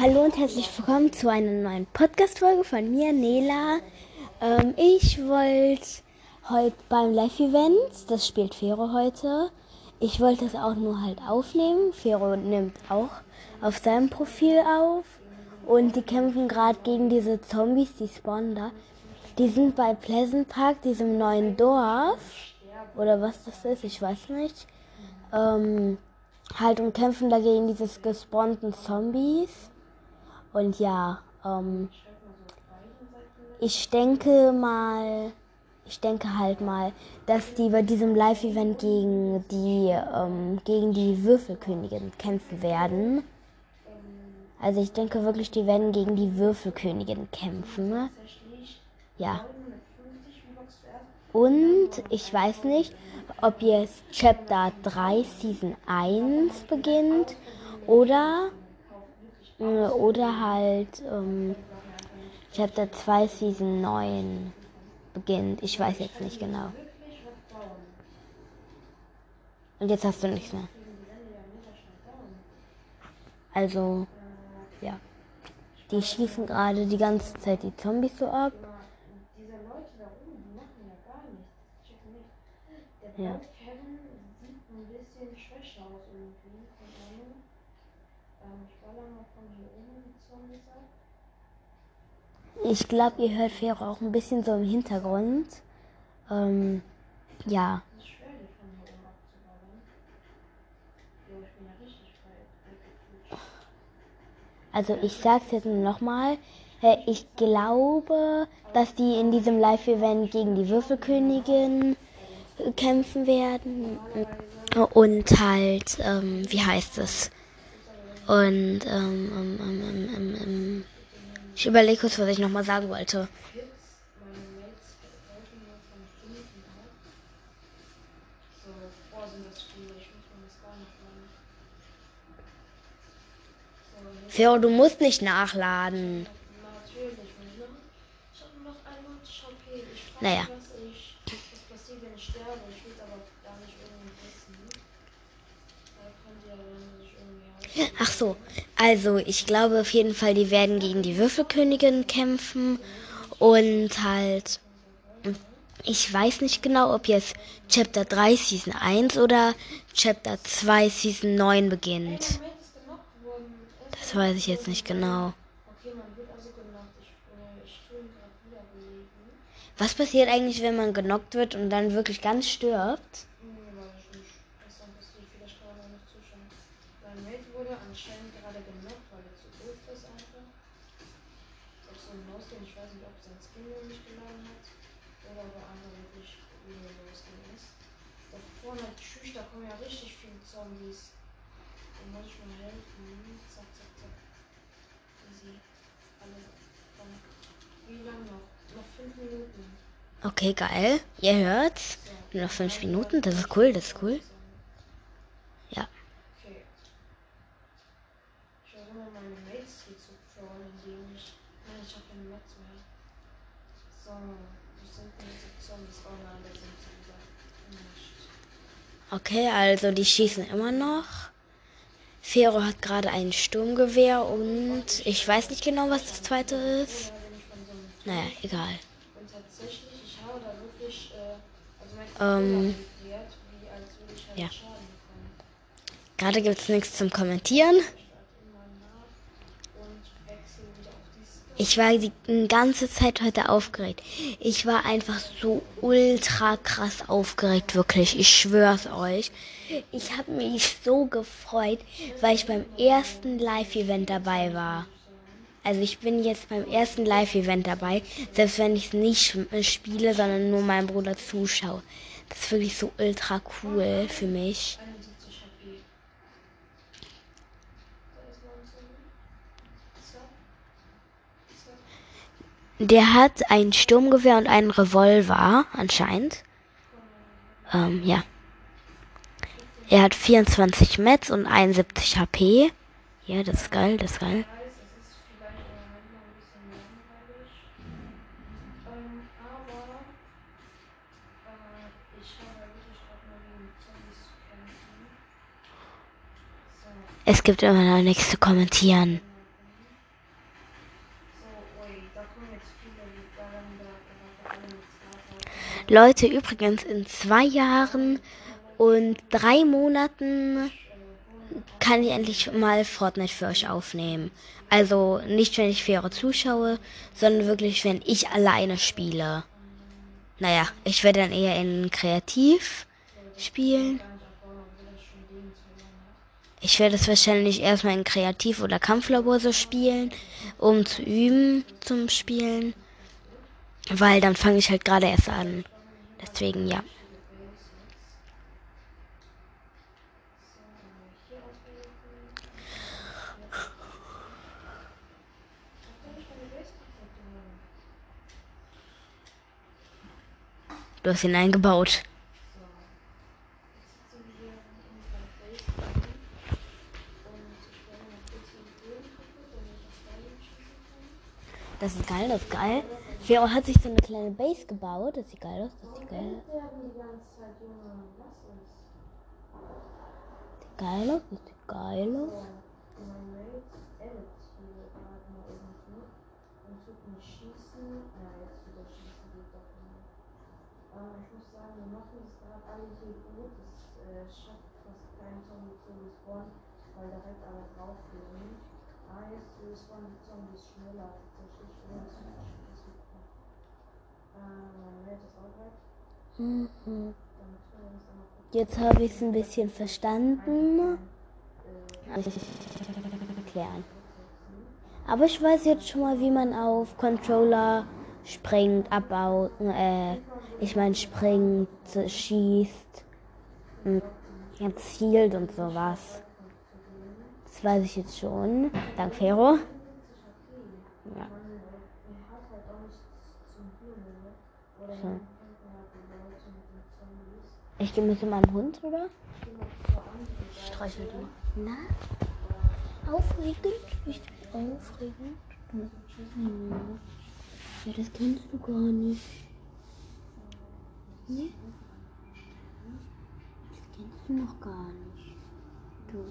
Hallo und herzlich willkommen zu einer neuen Podcast-Folge von mir, Nela. Ähm, ich wollte heute beim Live-Event, das spielt Fero heute, ich wollte es auch nur halt aufnehmen. Fero nimmt auch auf seinem Profil auf. Und die kämpfen gerade gegen diese Zombies, die spawnen da. Die sind bei Pleasant Park, diesem neuen Dorf. Oder was das ist, ich weiß nicht. Ähm, halt und kämpfen dagegen dieses gespawnten Zombies. Und ja, ähm, ich denke mal, ich denke halt mal, dass die bei diesem Live-Event gegen die, ähm, gegen die Würfelkönigin kämpfen werden. Also ich denke wirklich, die werden gegen die Würfelkönigin kämpfen. Ja. Und ich weiß nicht, ob jetzt Chapter 3 Season 1 beginnt oder oder halt ähm, Chapter 2 Season 9 beginnt. Ich weiß jetzt nicht genau. Und jetzt hast du nichts mehr. Also, ja. Die schießen gerade die ganze Zeit die Zombies so ab. Ja. Ich glaube, ihr hört Fero auch ein bisschen so im Hintergrund. Ähm, ja. Also ich sag's jetzt nochmal. Ich glaube, dass die in diesem Live-Event gegen die Würfelkönigin kämpfen werden. Und halt, ähm, wie heißt es? Und ähm, ähm, ähm, ähm, ähm ich überlege kurz, was ich nochmal sagen wollte. Theo, du musst nicht nachladen. Naja. Ach so, also ich glaube auf jeden Fall, die werden gegen die Würfelkönigin kämpfen und halt, ich weiß nicht genau, ob jetzt Chapter 3 Season 1 oder Chapter 2 Season 9 beginnt. Das weiß ich jetzt nicht genau. Was passiert eigentlich, wenn man genockt wird und dann wirklich ganz stirbt? wurde anscheinend gerade genockt, weil er zu doof ist einfach. Auch so ein Maus, ich weiß nicht, ob sein Skin nur nicht geladen hat oder ob er einfach wirklich wieder losgehen ist. Da vorne, tschüss, da kommen ja richtig viele Zombies. Da muss ich mal helfen. Zack, zack, zack. Easy. Alle. Wie lange noch? Noch fünf Minuten. Okay, geil. Ihr hört's. Nur noch fünf Minuten. Das ist cool, das ist cool. Okay, also die schießen immer noch. Fero hat gerade ein Sturmgewehr und ich weiß nicht genau, was das zweite ist. Naja, egal. Ähm, ja. Gerade gibt es nichts zum Kommentieren. Ich war die ganze Zeit heute aufgeregt. Ich war einfach so ultra krass aufgeregt, wirklich. Ich schwör's euch. Ich habe mich so gefreut, weil ich beim ersten Live-Event dabei war. Also ich bin jetzt beim ersten Live-Event dabei, selbst wenn ich es nicht spiele, sondern nur meinem Bruder zuschaue. Das ist wirklich so ultra cool für mich. Der hat ein Sturmgewehr und einen Revolver, anscheinend. Ähm, ja. Er hat 24 Metz und 71 HP. Ja, das ist geil, das ist geil. Es gibt immer noch nichts zu kommentieren. Leute, übrigens in zwei Jahren und drei Monaten kann ich endlich mal Fortnite für euch aufnehmen. Also nicht, wenn ich für eure zuschaue, sondern wirklich, wenn ich alleine spiele. Naja, ich werde dann eher in Kreativ spielen. Ich werde es wahrscheinlich erstmal in Kreativ- oder Kampflabor so spielen, um zu üben zum Spielen. Weil dann fange ich halt gerade erst an. Deswegen ja. Du hast ihn eingebaut. Das ist geil, das ist geil. Vero hat sich so eine kleine Base gebaut. Das sieht geil aus, das sieht geil aus. Sieht geil aus, das sieht geil aus. liegen. Ah, Zombies schneller tatsächlich. Oder das ist super. Äh, wer ist auch weit? Mhm. Jetzt habe ich es ein bisschen verstanden. Erklären. Aber ich weiß jetzt schon mal, wie man auf Controller springt, abbaut, äh, ich meine springt, schießt, zielt und sowas. Das weiß ich jetzt schon. Dank Fero. Ja. So. Ich gehe mit meinem Hund, oder? Ich streichel die. Na? Aufregend? Richtig aufregend? Hm. Ja, das kennst du gar nicht. Ne? Das kennst du noch gar nicht. Du.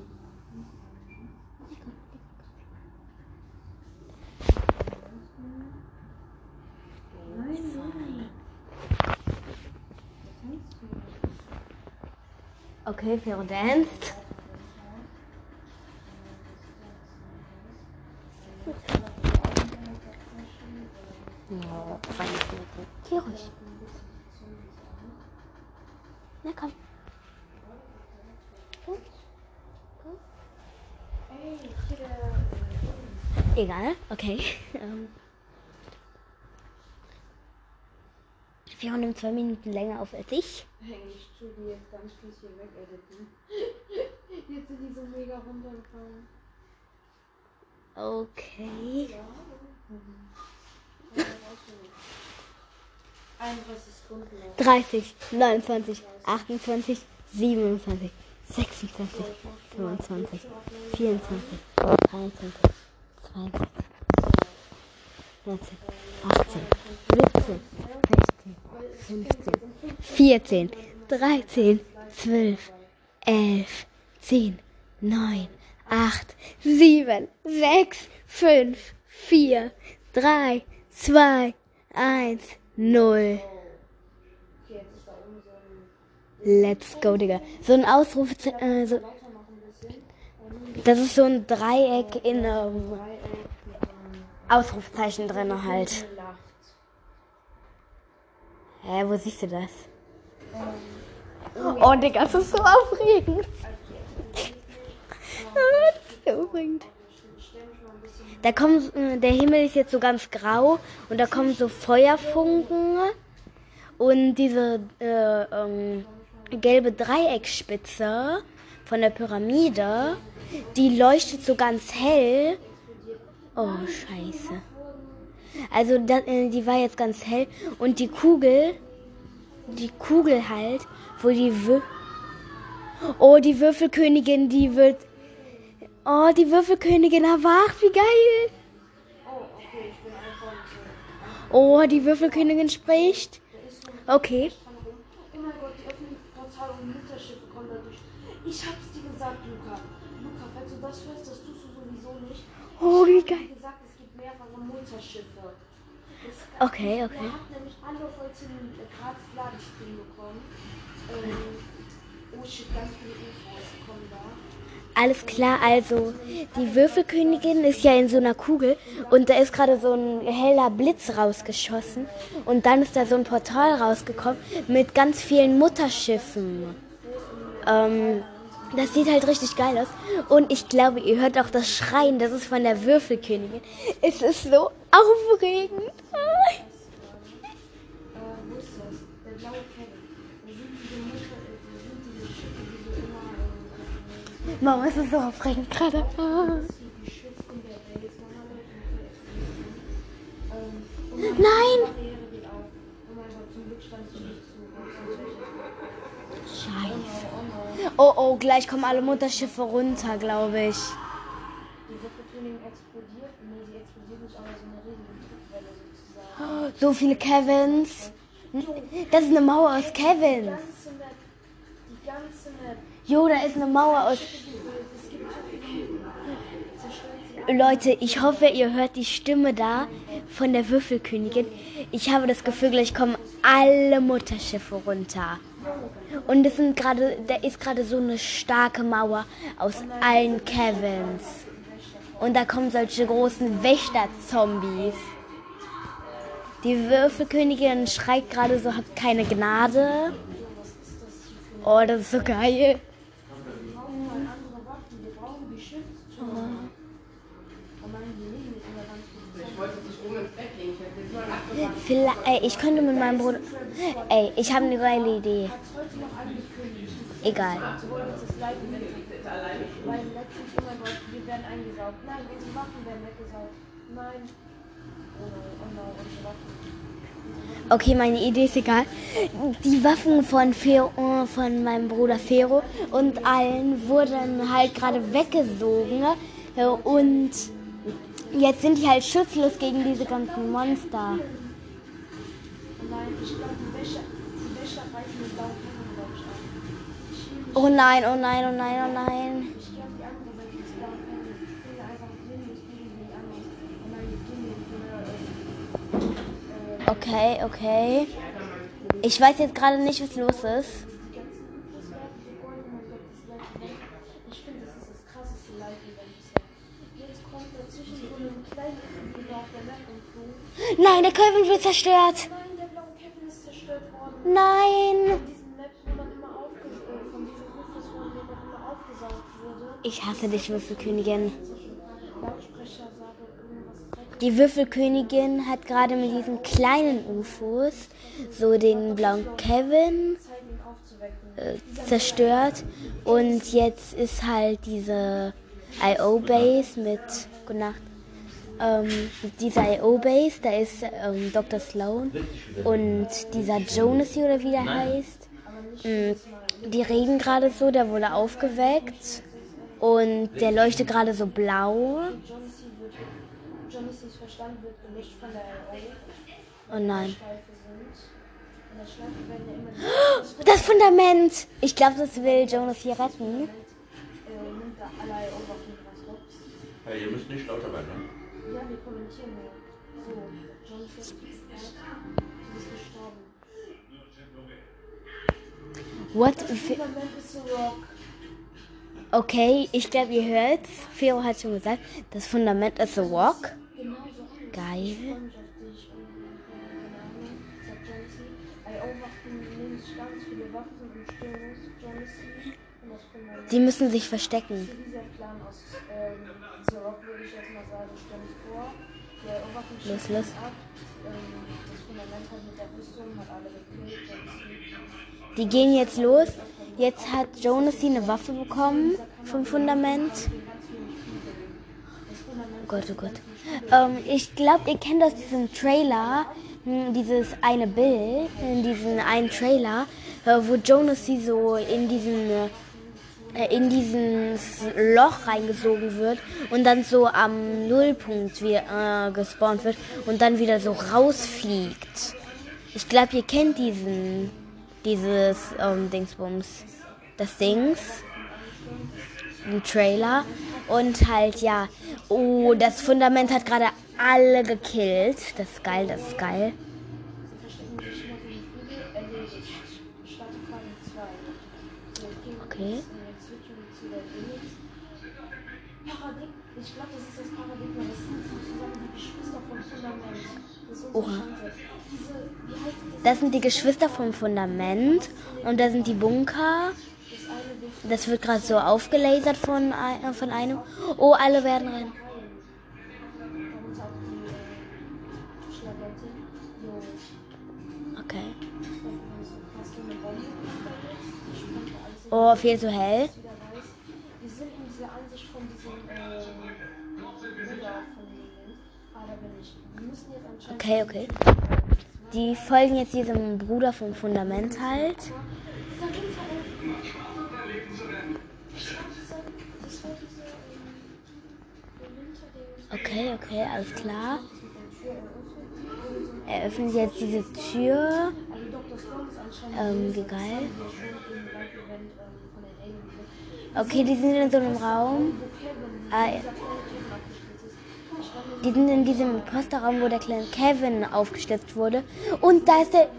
Nein, nein. Okay, Fero danced. Geh ruhig. Na komm. Egal, okay. Wir haben zwei Minuten länger auf als ich. Ich tue die jetzt ganz fies hier wegediten. Jetzt sind die so mega runtergefallen. Okay. Ja. Mhm. 30, 29, 28, 27, 26, 25, 24, 23, 22, 19, 18, 17, 16, 15, 14, 13, 12, 11, 10, 9, 8, 7, 6, 5, 4, 3, 2, 1, 0. Let's go, Digga. So ein Ausruf. Äh, so, das ist so ein Dreieck in einem ähm, Ausrufzeichen drin halt. Hä, wo siehst du das? Oh, Digga, das ist so aufregend. das ist so aufregend. Da kommt, äh, der Himmel ist jetzt so ganz grau und da kommen so Feuerfunken und diese äh, ähm, gelbe Dreieckspitze von der Pyramide, die leuchtet so ganz hell. Oh, scheiße. Also da, äh, die war jetzt ganz hell und die Kugel, die Kugel halt, wo die Wür Oh, die Würfelkönigin, die wird Oh, die Würfelkönigin erwacht, wie geil. Oh, okay, ich bin einfach Oh, die Würfelkönigin spricht. Okay. Oh. Ich hab's dir gesagt, Luca. Luca, falls du das hörst, das tust du sowieso nicht. Oh, wie geil. Gesagt, Mutterschiffe. Das Okay, okay. hat nämlich alle heute ein äh, gratis Ladestream bekommen. Ähm, oh shit, ganz viele UFOs kommen da. Alles klar, also die Würfelkönigin ist ja in so einer Kugel und da ist gerade so ein heller Blitz rausgeschossen und dann ist da so ein Portal rausgekommen mit ganz vielen Mutterschiffen. Ähm, das sieht halt richtig geil aus und ich glaube, ihr hört auch das Schreien, das ist von der Würfelkönigin. Es ist so aufregend. Mama, es ist so aufregend gerade. Nein! Scheiße. Oh. Oh, gleich kommen alle Mutterschiffe runter, glaube ich. Die Würfelkönigin explodiert. Nee, sie explodiert nicht, aber so eine riesige Druckwelle sozusagen. So viele Kevins. Das ist eine Mauer aus Kevins. Die ganze Map. Jo, da ist eine Mauer aus. Es gibt so viele. Zerstört sie Leute, ich hoffe, ihr hört die Stimme da von der Würfelkönigin. Ich habe das Gefühl, gleich kommen alle Mutterschiffe runter. Und es sind gerade, da ist gerade so eine starke Mauer aus allen Kevins. Und da kommen solche großen Wächter-Zombies. Die Würfelkönigin schreit gerade so, habt keine Gnade. Oh, das ist so geil. Wir brauchen mal andere Waffen. Wir brauchen die Schiffstürme. Oh nein, die liegen nicht in der Wand. Ich wollte jetzt nicht oben ins Bett legen. Ich hätte jetzt mal nachgefragt. Vielleicht, ey, ich könnte mit meinem Bruder. Ey, ich habe eine geile Idee. Egal. Okay, meine Idee ist egal. Die Waffen von, Fero, von meinem Bruder Fero und allen wurden halt gerade weggesogen. Und jetzt sind die halt schutzlos gegen diese ganzen Monster. Oh nein, ich glaube, die Wäscher reißen den blauen Kevin, glaube ich, an. Oh nein, oh nein, oh nein, oh nein. ich die andere. Ich einfach sinnlos gegen die anderen. Gehen wir äh, Okay, okay. Ich weiß jetzt gerade nicht, was los ist. die ganzen Infos werden so golden. Mein Gott, das Live-Event. Ich finde, das ist das krasseste Live-Event bisher. Jetzt kommt dazwischen so ein kleines Video auf der Map und so. Nein, der Kevin wird zerstört. Nein, der blaue Kevin ist zerstört worden. Nein. Ich hasse dich, Würfelkönigin. Die Würfelkönigin hat gerade mit diesen kleinen UFOs so den blauen Kevin äh, zerstört. Und jetzt ist halt diese IO-Base mit, gute Nacht, ähm, dieser IO-Base, da ist ähm, Dr. Sloan und dieser Jonas hier oder wie der heißt. Mm, Die reden gerade so, der wurde aufgeweckt und der leuchtet gerade so blau. Oh nein. Das Fundament! Ich glaube, das will Jonas hier retten. Ja, ihr müsst nicht lauter werden, ne? Ja, wir kommentieren nur. So, John C. ist gestorben. What? Rock. Okay, ich glaube, ihr hört's. Fero hat schon gesagt, das Fundament ist a rock. Genau. Geil. Rüstung, hat alle gekillt, John C. Die gehen jetzt los. Jetzt hat Jonas eine Waffe bekommen vom Fundament. Oh Gott, oh Gott. Ähm, ich glaube, ihr kennt aus diesem Trailer hm, dieses eine Bild, in diesem einen Trailer, äh, wo Jonas sie so in diesen äh, in dieses Loch reingesogen wird und dann so am Nullpunkt wie, äh, gespawnt wird und dann wieder so rausfliegt. Ich glaube, ihr kennt diesen, dieses ähm, Dingsbums, das Dings, den Trailer und halt ja, oh, das Fundament hat gerade alle gekillt. Das ist geil, das ist geil. Sie verstecken sich noch im Flügel. Erledigt. Starte Phase 2. So, jetzt gehen wir Okay. Ich glaube, das ist das Paradigma. Das sind sozusagen die Geschwister vom Fundament. Das Oha. Diese, das? Das sind die Geschwister vom Fundament. Und da sind die Bunker. Das wird gerade so aufgelasert von, äh, von einem. Oh, alle werden rein. Okay. Oh, viel zu hell. Okay, okay. Die folgen jetzt diesem Bruder vom Fundament halt. Okay, okay, alles klar. so Eröffnen jetzt diese Tür. Ähm, wie geil. Okay, die sind in so einem Raum. Ah, Die sind in diesem Posterraum, wo der kleine Kevin aufgestützt wurde. Und da ist der.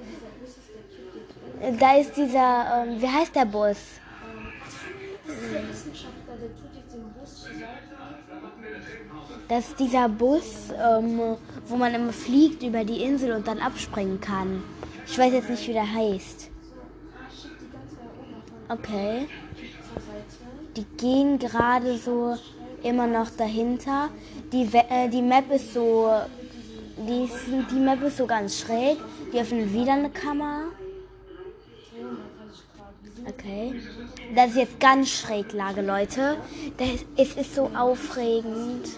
Da ist dieser. Ähm, wie heißt der Bus? Das ist der Wissenschaftler, der tut jetzt den Bus Seite. Das ist dieser Bus, ähm, wo man immer fliegt über die Insel und dann abspringen kann. Ich weiß jetzt nicht, wie der heißt. Okay. Die gehen gerade so immer noch dahinter. Die, äh, die Map ist so. Die, ist, die Map ist so ganz schräg. Die öffnen wieder eine Kammer. 330 Grad. Wir sind Okay. Das ist jetzt ganz schräg Lage, Leute. Das es ist so aufregend.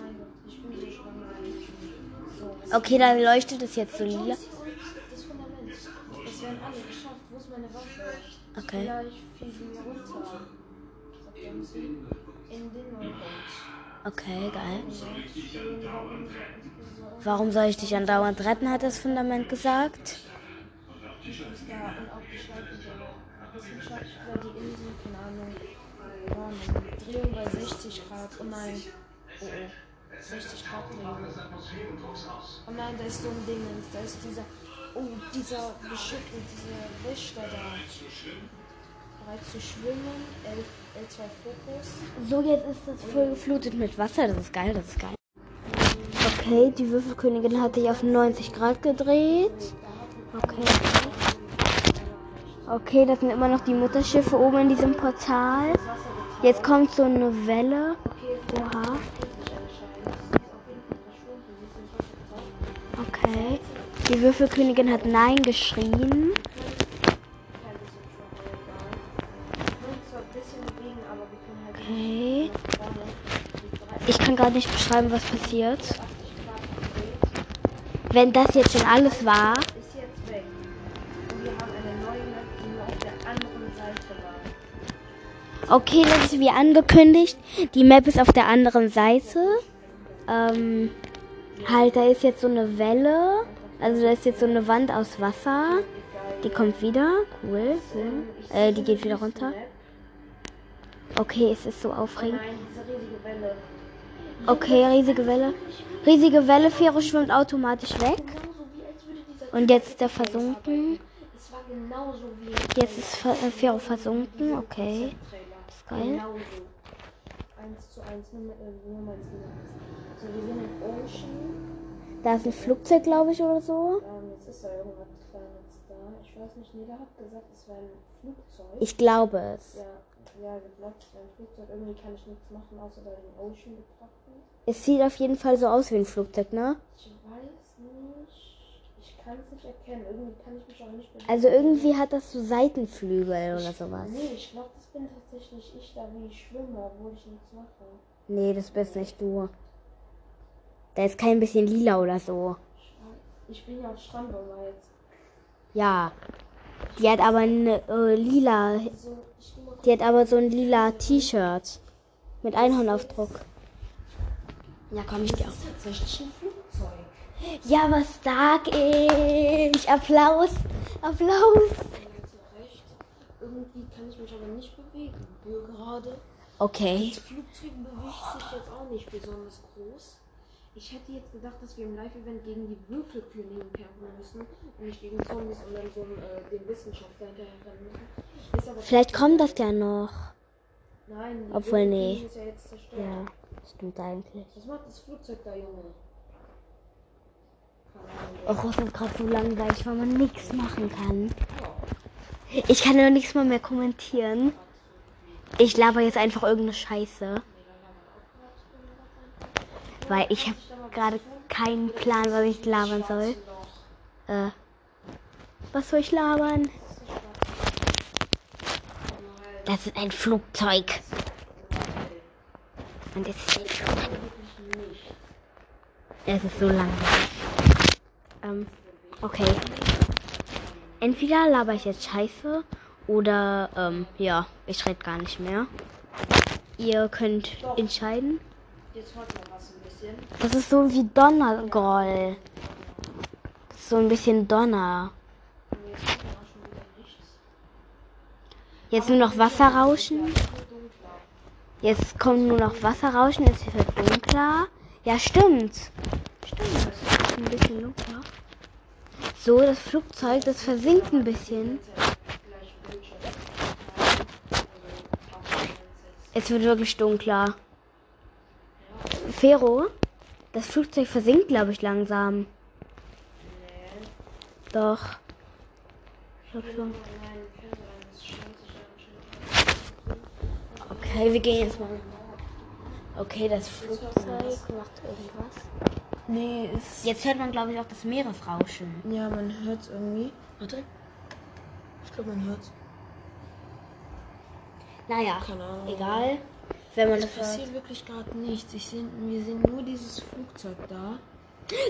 Okay, da leuchtet es jetzt so lila. Okay. In den Neubau. Okay, geil. Warum so- Warum soll ich dich andauernd retten, hat das Fundament gesagt. da und auch Schleife der Wissenschaftler, die Insel, keine Ahnung, ja, Drehung bei 60 Grad. Oh nein. Oh, oh. 60 Grad Drehung. Oh nein, da ist so ein Ding, da ist dieser, oh, dieser Beschütter, dieser Wächter da. Bereit zu schwimmen, L, L2 Fokus. So, jetzt ist das voll geflutet mit Wasser. Das ist geil, das ist geil. Okay, die Würfelkönigin hat sich auf 90 Grad gedreht. Okay. Okay, das sind immer noch die Mutterschiffe oben in diesem Portal. Jetzt kommt so eine Welle. Oha. Okay. Die Würfelkönigin hat Nein geschrien. Kann nicht beschreiben, was passiert. Wenn das jetzt schon alles war. Okay, das ist wie angekündigt. Die Map ist auf der anderen Seite. Ähm, halt, da ist jetzt so eine Welle. Also da ist jetzt so eine Wand aus Wasser. Die kommt wieder. Cool, cool. Äh, die geht wieder runter. Okay, es ist so aufregend. Nein, diese riesige Welle. Okay, riesige Welle. Riesige Welle, Fähre schwimmt automatisch weg. Und jetzt ist er versunken. Jetzt ist äh, Fähre versunken. Okay, das ist geil. Da ist ein Flugzeug, glaube ich, oder so. Ich glaube es. Ja, wäre ein Flugzeug. Irgendwie kann ich nichts machen, außer da den Ocean betrachten. Es sieht auf jeden Fall so aus wie ein Flugzeug, ne? Ich weiß nicht. Ich kann es nicht erkennen. Irgendwie kann ich mich auch nicht bewegen. Also irgendwie hat das so Seitenflügel oder sowas. Nee, ich glaube, das bin tatsächlich ich da, wie ich schwimme, obwohl ich nichts mache. Nee, das bist nicht du. Da ist kein bisschen lila oder so. Ich bin ja auf Strandbomber jetzt. Ja. Die hat aber ein äh, lila. Die hat aber so ein lila T-Shirt. Mit Einhornaufdruck. Ja, komm, ich ein Flugzeug. Ja, was sag ich? Applaus. Applaus. Irgendwie kann ich mich aber nicht bewegen. Gerade. Okay. Das Flugzeug bewegt sich jetzt auch nicht besonders groß. Ich hätte jetzt gedacht, dass wir im Live-Event gegen die Würfelkönigin kämpfen müssen und nicht gegen Zombies und dann so äh, den Wissenschaftler hinterher rennen müssen. Vielleicht kommt das ja noch. Nein, Obwohl, nee. Ist ja jetzt zerstört. Ja, stimmt eigentlich. Was macht das Flugzeug da, Junge? Och, es ist gerade so langweilig, weil man nichts machen kann. Ich kann nur nichts mal mehr kommentieren. Ich laber jetzt einfach irgendeine Scheiße. Weil ich habe gerade keinen Plan, was ich labern soll. Äh, was soll ich labern? Das ist ein Flugzeug. Und es ist Es ist so langweilig. Ähm, okay. Entweder laber ich jetzt Scheiße oder, ähm, ja, ich rede gar nicht mehr. Ihr könnt entscheiden. Jetzt hört man was bisschen. Das ist so wie Donnergroll. Das ist so ein bisschen Donner. Jetzt. Jetzt nur noch Wasserrauschen. Jetzt kommt nur noch Wasserrauschen. Es wird dunkler. Ja, stimmt. Stimmt. Ein bisschen dunkler. So, das Flugzeug, das versinkt ein bisschen. Es wird wirklich dunkler. Fero, das Flugzeug versinkt, glaube ich, langsam. Nee. Doch. Ich glaub schon. Okay, wir gehen jetzt mal. Okay, das Flugzeug macht irgendwas. Nee, ist. Jetzt hört man, glaube ich, auch das Meeresrauschen. Ja, man hört es irgendwie. Warte. Ich glaube, man hört es. Naja, Keine Ahnung. egal. Wenn man Es das passiert wirklich gerade nichts. Ich seh, wir sehen nur dieses Flugzeug da.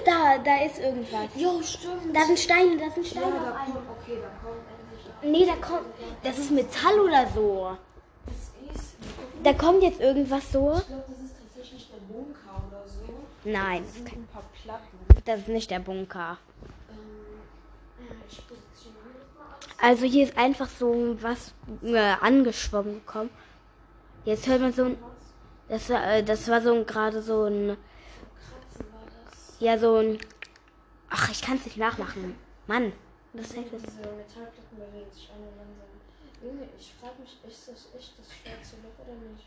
Da, da ist irgendwas. Jo, stimmt. Da sind Steine, da sind ja, Steine da auf einmal. kommt, okay, da kommt endlich. Da. Nee, da kommt. Das ist Metall oder so. Das ist. Da kommt jetzt irgendwas so. Ich glaube, das ist tatsächlich der Bunker oder so. Nein, Das sind ein paar Platten. das ist nicht der Bunker. Ähm, ja, ich positioniere das mal. Also hier ist einfach so was äh, angeschwommen gekommen. Jetzt hört man so ein. Das war, äh, das war so ein gerade so ein. Ja, so ein. Ach, ich kann es nicht nachmachen. Mann. Das Diese heißt es. Metallplatten bewegen sich alle langsam. Junge, ich frage mich, ist das echt das schwarze Loch oder nicht?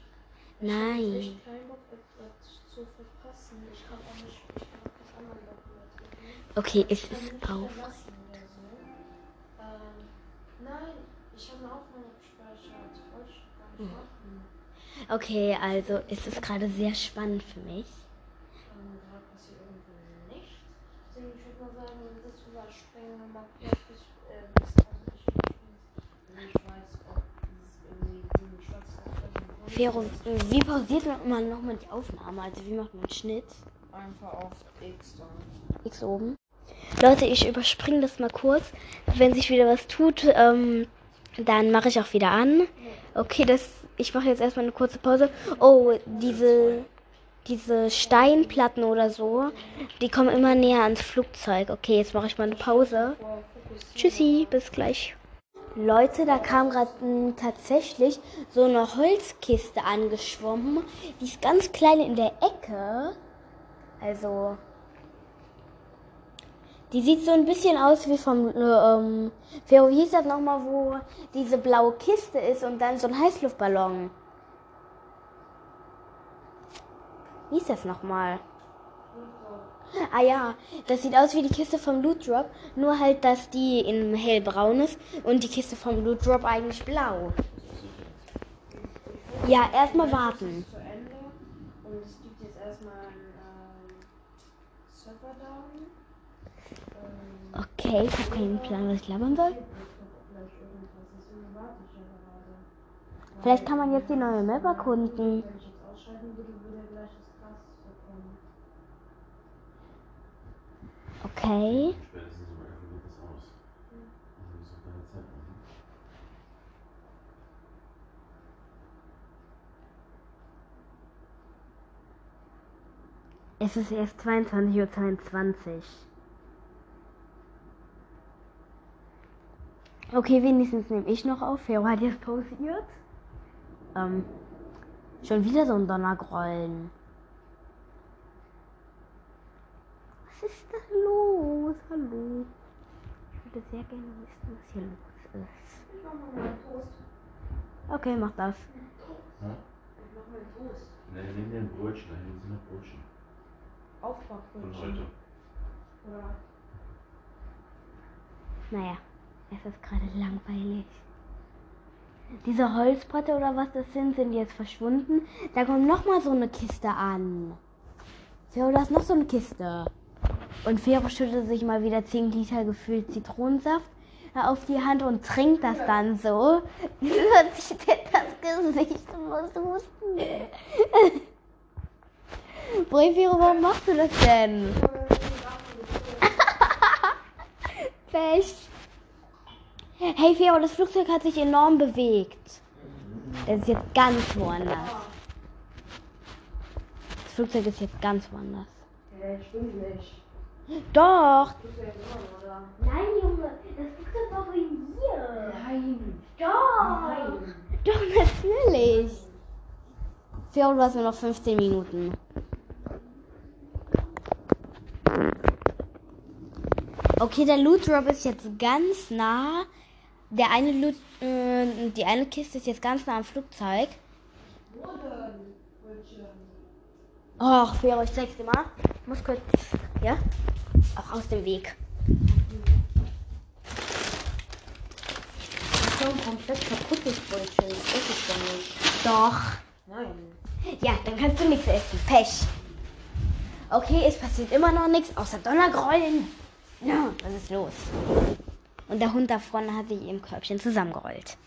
Ich Nein. echt keinen Bock, etwas zu verpassen. Ich kann auch nicht, ich kann auch das andere Loch drücken. Okay, es Ich ist auf. verlassen. Ähm, nein, ich habe eine Aufnahme gespeichert. Wollte ich gar nicht machen. Okay, also es ist gerade sehr spannend für mich. Gerade passiert irgendwie nichts. Deswegen, ich würde mal sagen, wenn wir das überspringen, wir mal kurz bis, bis 20 Wenn ich weiß, ob dieses irgendwie diesen schwarzen Loch Vero, wie pausiert man nochmal die Aufnahme? Also wie macht man einen Schnitt? Einfach auf X dann. X oben. Leute, ich überspringe das mal kurz. Wenn sich wieder was tut, ähm, dann mache ich auch wieder an. Okay, das, ich mache jetzt erstmal eine kurze Pause. Oh, diese, diese Steinplatten oder so, die kommen immer näher ans Flugzeug. Okay, jetzt mache ich mal eine Pause. Tschüssi, bis gleich. Leute, da kam gerade tatsächlich so eine Holzkiste angeschwommen. Die ist ganz klein in der Ecke. Also, die sieht so ein bisschen aus wie vom, äh, ähm, wie hieß das nochmal, wo diese blaue Kiste ist und dann so ein Heißluftballon. Wie ist das nochmal? Ah ja, das sieht aus wie die Kiste vom Loot Drop, nur halt, dass die in hellbraun ist und die Kiste vom Loot Drop eigentlich blau. Ja, erstmal warten. Zu Ende. Und es gibt jetzt erstmal einen ähm, Server down. Ähm, Okay, ich habe keinen Plan, was ich labern soll. Vielleicht kann man jetzt die neue Map erkunden. Okay. Spätestens 11 Uhr geht das aus. Ist auch keine Zeit mehr. Es ist erst 22.22 Uhr. Okay, wenigstens nehme ich noch auf. Fero hat jetzt pausiert. Ähm, schon wieder so ein Donnergrollen. Was ist da los? Hallo. Ich würde sehr gerne wissen, was hier los ist. Ich mach mal meinen Toast. Okay, mach das. Ja? Ich mach meinen Toast. Ne, nimm dir ein Brötchen, da hinten sind noch Brötchen. Von Aufbackbrötchen. heute. Oder Naja, es ist gerade langweilig. Diese Holzpotte oder was das sind, sind jetzt verschwunden. Da kommt noch mal so eine Kiste an. Fero, da ist noch so eine Kiste. Und Fero schüttet sich mal wieder 10 Liter gefüllt Zitronensaft auf die Hand und trinkt das dann so. Hört sich der das Gesicht und muss husten. Fero, warum machst du das denn? Pech. Hey Fero, das Flugzeug hat sich enorm bewegt. Es ist jetzt ganz woanders. Das Flugzeug ist jetzt ganz woanders. Hey, stimmt nicht. Doch. Nein, Junge, das Flugzeug war wohl hier. Nein. Doch. Nein. Doch, natürlich. Fero, du hast nur noch 15 Minuten. Okay, der Loot Drop ist jetzt ganz nah. Der eine Loot, äh, die eine Kiste ist jetzt ganz nah am Flugzeug. Och, zeig's dir mal. Ich muss kurz, ja? Auch aus dem Weg. Komplett kaputtes Brötchen. Das ich doch nicht. Doch. Nein. Ja, dann kannst du nichts essen. Pech. Okay, es passiert immer noch nichts, außer Donnergrollen. Ja, was ist los? Und der Hund da vorne hat sich im Körbchen zusammengerollt.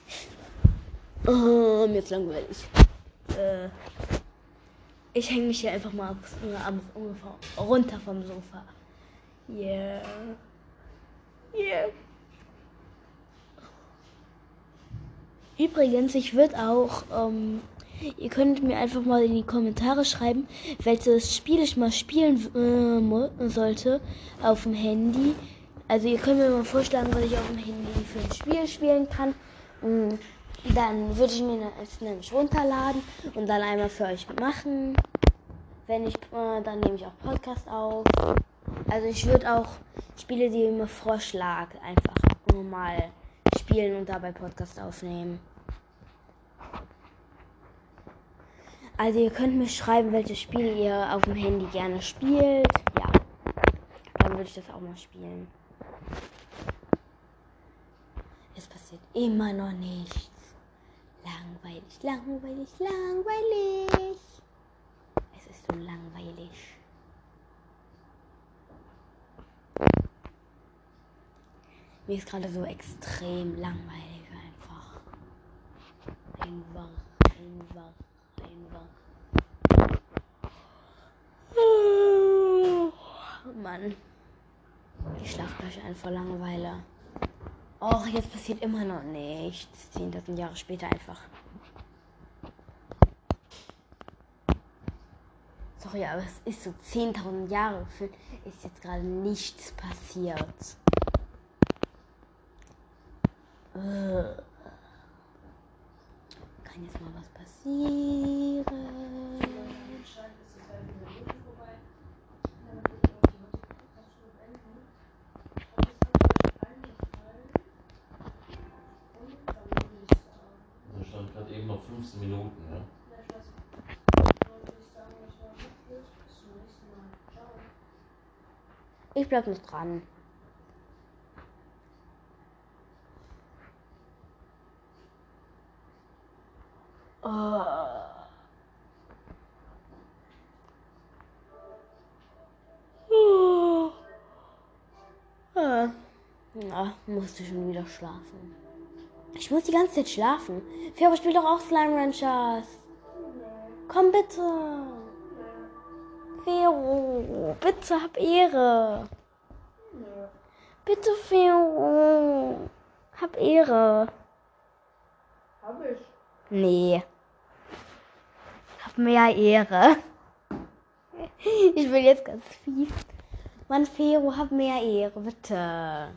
Oh, mir ist langweilig. Äh, ich hänge mich hier einfach mal abends, äh, ungefähr runter vom Sofa. Yeah. Yeah. Übrigens, ich würde auch, ähm, ihr könnt mir einfach mal in die Kommentare schreiben, welches Spiel ich mal spielen äh, sollte auf dem Handy. Also ihr könnt mir mal vorschlagen, was ich auf dem Handy für ein Spiel spielen kann. Mm, Dann würde ich mir es nämlich runterladen und dann einmal für euch machen. Wenn ich, äh, dann nehme ich auch Podcast auf. Also ich würde auch Spiele, die ihr mir vorschlagt, einfach nur mal spielen und dabei Podcast aufnehmen. Also ihr könnt mir schreiben, welche Spiele ihr auf dem Handy gerne spielt. Ja, dann würde ich das auch mal spielen. Es passiert immer noch nichts. Langweilig, langweilig, langweilig. Es ist so langweilig. Mir ist gerade so extrem langweilig einfach. Einfach, einfach, einfach. Oh, Mann. Ich schlafe gleich ein vor Langeweile. Och, jetzt passiert immer noch nichts. 10.000 Jahre später einfach. Sorry, aber es ist so 10.000 Jahre gefühlt. Ist jetzt gerade nichts passiert. Äh. Kann jetzt mal was passieren? Bescheid ist die 12 Minuten vorbei. Dann würde ich auch die heutige Podcast-Show beenden. Ich hoffe, es hat euch allen gefallen. Und dann würde ich sagen, Da stand gerade eben noch 15 Minuten, würde ich bleib noch dran. Oh. Ah. Ja, musste schon wieder schlafen. Ich muss die ganze Zeit schlafen. Fero spielt doch auch Slime Ranchers. Komm bitte. Fero, bitte hab Ehre. Bitte, Fero. Hab Ehre. Hab ich. Nee. Hab mehr Ehre. Ich will jetzt ganz viel. Mann, Fero, hab mehr Ehre, bitte.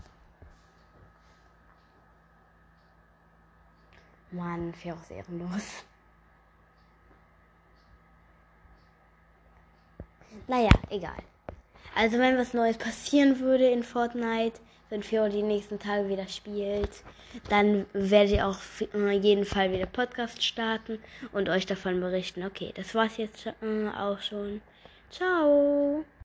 Mann, Fero ist ehrenlos. Naja, egal. Also wenn was Neues passieren würde in Fortnite, wenn Fero die nächsten Tage wieder spielt, dann werde ich auch auf jeden Fall wieder Podcast starten und euch davon berichten. Okay, das war's jetzt äh, auch schon. Ciao.